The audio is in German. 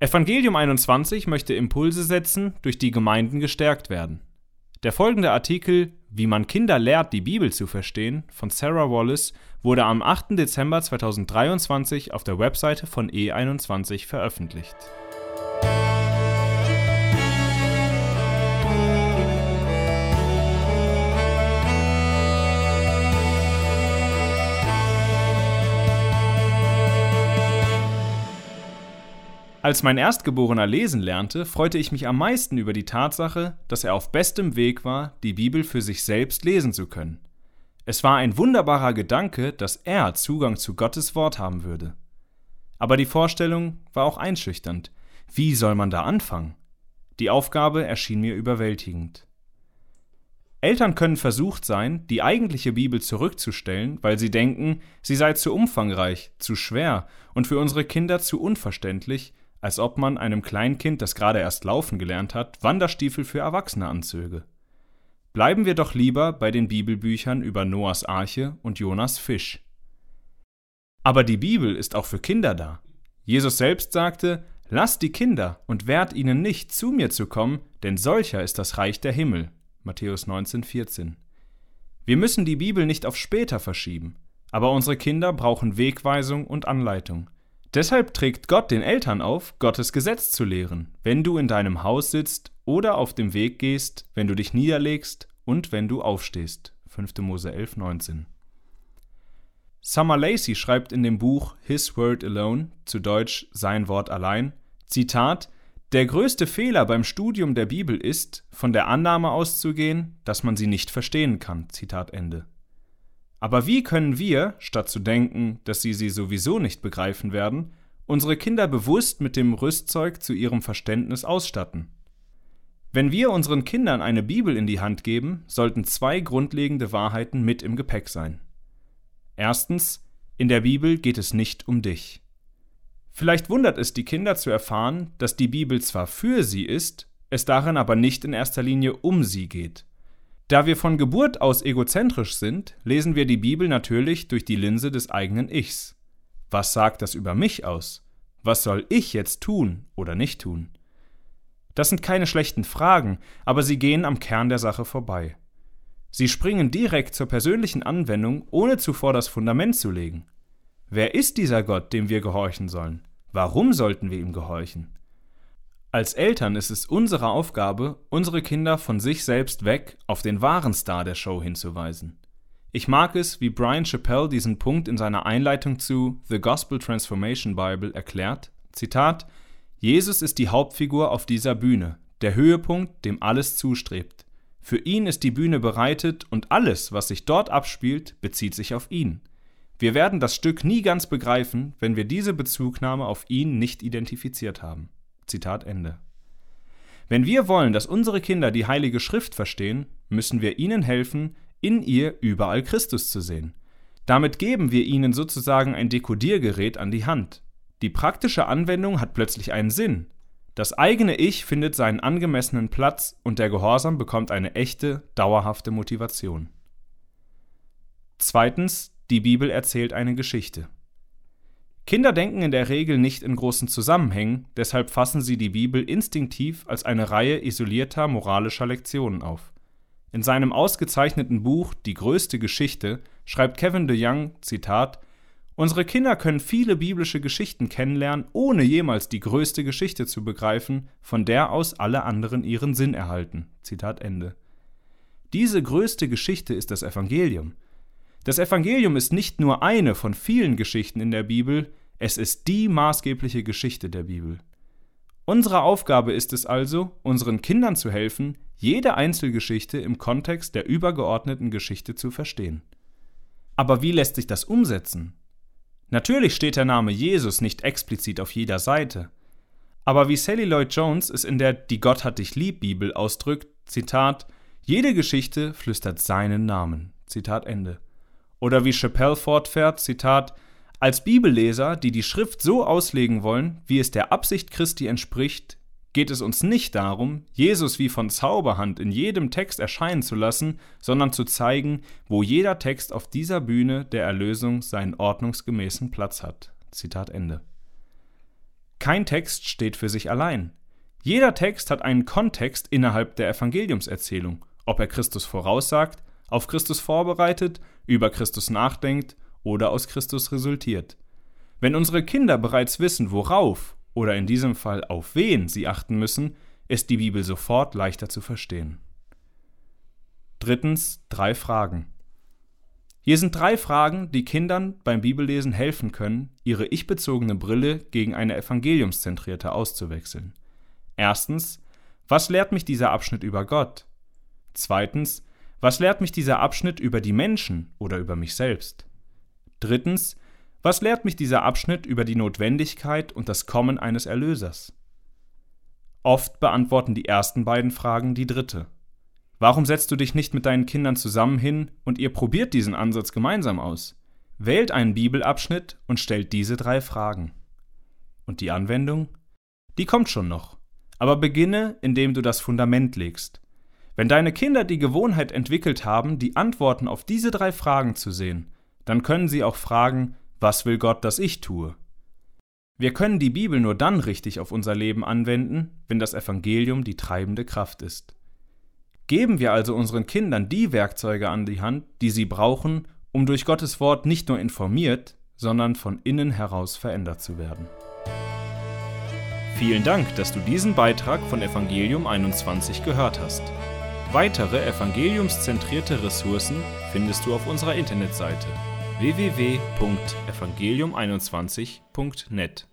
Evangelium 21 möchte Impulse setzen, durch die Gemeinden gestärkt werden. Der folgende Artikel Wie man Kinder lehrt, die Bibel zu verstehen von Sarah Wallace wurde am 8. Dezember 2023 auf der Webseite von E21 veröffentlicht. Als mein Erstgeborener lesen lernte, freute ich mich am meisten über die Tatsache, dass er auf bestem Weg war, die Bibel für sich selbst lesen zu können. Es war ein wunderbarer Gedanke, dass er Zugang zu Gottes Wort haben würde. Aber die Vorstellung war auch einschüchternd. Wie soll man da anfangen? Die Aufgabe erschien mir überwältigend. Eltern können versucht sein, die eigentliche Bibel zurückzustellen, weil sie denken, sie sei zu umfangreich, zu schwer und für unsere Kinder zu unverständlich, als ob man einem Kleinkind, das gerade erst laufen gelernt hat, Wanderstiefel für Erwachsene anzöge. Bleiben wir doch lieber bei den Bibelbüchern über Noahs Arche und Jonas Fisch. Aber die Bibel ist auch für Kinder da. Jesus selbst sagte, Lasst die Kinder und wehrt ihnen nicht, zu mir zu kommen, denn solcher ist das Reich der Himmel. Matthäus 19, 14. Wir müssen die Bibel nicht auf später verschieben, aber unsere Kinder brauchen Wegweisung und Anleitung. Deshalb trägt Gott den Eltern auf, Gottes Gesetz zu lehren, wenn du in deinem Haus sitzt oder auf dem Weg gehst, wenn du dich niederlegst und wenn du aufstehst. 5. Mose 11, 19. Summer Lacey schreibt in dem Buch His Word Alone, zu Deutsch Sein Wort allein, Zitat, der größte Fehler beim Studium der Bibel ist, von der Annahme auszugehen, dass man sie nicht verstehen kann. Zitat Ende. Aber wie können wir, statt zu denken, dass sie sie sowieso nicht begreifen werden, unsere Kinder bewusst mit dem Rüstzeug zu ihrem Verständnis ausstatten? Wenn wir unseren Kindern eine Bibel in die Hand geben, sollten zwei grundlegende Wahrheiten mit im Gepäck sein. Erstens, in der Bibel geht es nicht um dich. Vielleicht wundert es die Kinder zu erfahren, dass die Bibel zwar für sie ist, es darin aber nicht in erster Linie um sie geht. Da wir von Geburt aus egozentrisch sind, lesen wir die Bibel natürlich durch die Linse des eigenen Ichs. Was sagt das über mich aus? Was soll ich jetzt tun oder nicht tun? Das sind keine schlechten Fragen, aber sie gehen am Kern der Sache vorbei. Sie springen direkt zur persönlichen Anwendung, ohne zuvor das Fundament zu legen. Wer ist dieser Gott, dem wir gehorchen sollen? Warum sollten wir ihm gehorchen? Als Eltern ist es unsere Aufgabe, unsere Kinder von sich selbst weg auf den wahren Star der Show hinzuweisen. Ich mag es, wie Brian Chappell diesen Punkt in seiner Einleitung zu The Gospel Transformation Bible erklärt. Zitat: Jesus ist die Hauptfigur auf dieser Bühne, der Höhepunkt, dem alles zustrebt. Für ihn ist die Bühne bereitet und alles, was sich dort abspielt, bezieht sich auf ihn. Wir werden das Stück nie ganz begreifen, wenn wir diese Bezugnahme auf ihn nicht identifiziert haben. Zitat Ende. Wenn wir wollen, dass unsere Kinder die Heilige Schrift verstehen, müssen wir ihnen helfen, in ihr überall Christus zu sehen. Damit geben wir ihnen sozusagen ein Dekodiergerät an die Hand. Die praktische Anwendung hat plötzlich einen Sinn. Das eigene Ich findet seinen angemessenen Platz und der Gehorsam bekommt eine echte, dauerhafte Motivation. Zweitens, die Bibel erzählt eine Geschichte. Kinder denken in der Regel nicht in großen Zusammenhängen, deshalb fassen sie die Bibel instinktiv als eine Reihe isolierter moralischer Lektionen auf. In seinem ausgezeichneten Buch Die größte Geschichte schreibt Kevin DeYoung, Zitat, Unsere Kinder können viele biblische Geschichten kennenlernen, ohne jemals die größte Geschichte zu begreifen, von der aus alle anderen ihren Sinn erhalten. Zitat Ende. Diese größte Geschichte ist das Evangelium. Das Evangelium ist nicht nur eine von vielen Geschichten in der Bibel, es ist die maßgebliche Geschichte der Bibel. Unsere Aufgabe ist es also, unseren Kindern zu helfen, jede Einzelgeschichte im Kontext der übergeordneten Geschichte zu verstehen. Aber wie lässt sich das umsetzen? Natürlich steht der Name Jesus nicht explizit auf jeder Seite. Aber wie Sally Lloyd Jones es in der Die Gott hat dich lieb Bibel ausdrückt, Zitat, jede Geschichte flüstert seinen Namen. Zitat Ende. Oder wie Chappelle fortfährt, Zitat, als Bibelleser, die die Schrift so auslegen wollen, wie es der Absicht Christi entspricht, geht es uns nicht darum, Jesus wie von Zauberhand in jedem Text erscheinen zu lassen, sondern zu zeigen, wo jeder Text auf dieser Bühne der Erlösung seinen ordnungsgemäßen Platz hat. Zitat Ende. Kein Text steht für sich allein. Jeder Text hat einen Kontext innerhalb der Evangeliumserzählung, ob er Christus voraussagt, auf Christus vorbereitet, über Christus nachdenkt oder aus Christus resultiert. Wenn unsere Kinder bereits wissen, worauf oder in diesem Fall auf wen sie achten müssen, ist die Bibel sofort leichter zu verstehen. Drittens drei Fragen. Hier sind drei Fragen, die Kindern beim Bibellesen helfen können, ihre ich-bezogene Brille gegen eine evangeliumszentrierte auszuwechseln. Erstens, was lehrt mich dieser Abschnitt über Gott? Zweitens, was lehrt mich dieser Abschnitt über die Menschen oder über mich selbst? Drittens, was lehrt mich dieser Abschnitt über die Notwendigkeit und das Kommen eines Erlösers? Oft beantworten die ersten beiden Fragen die dritte. Warum setzt du dich nicht mit deinen Kindern zusammen hin und ihr probiert diesen Ansatz gemeinsam aus? Wählt einen Bibelabschnitt und stellt diese drei Fragen. Und die Anwendung? Die kommt schon noch. Aber beginne, indem du das Fundament legst. Wenn deine Kinder die Gewohnheit entwickelt haben, die Antworten auf diese drei Fragen zu sehen, dann können sie auch fragen, was will Gott, dass ich tue? Wir können die Bibel nur dann richtig auf unser Leben anwenden, wenn das Evangelium die treibende Kraft ist. Geben wir also unseren Kindern die Werkzeuge an die Hand, die sie brauchen, um durch Gottes Wort nicht nur informiert, sondern von innen heraus verändert zu werden. Vielen Dank, dass du diesen Beitrag von Evangelium 21 gehört hast. Weitere evangeliumszentrierte Ressourcen findest du auf unserer Internetseite www.evangelium21.net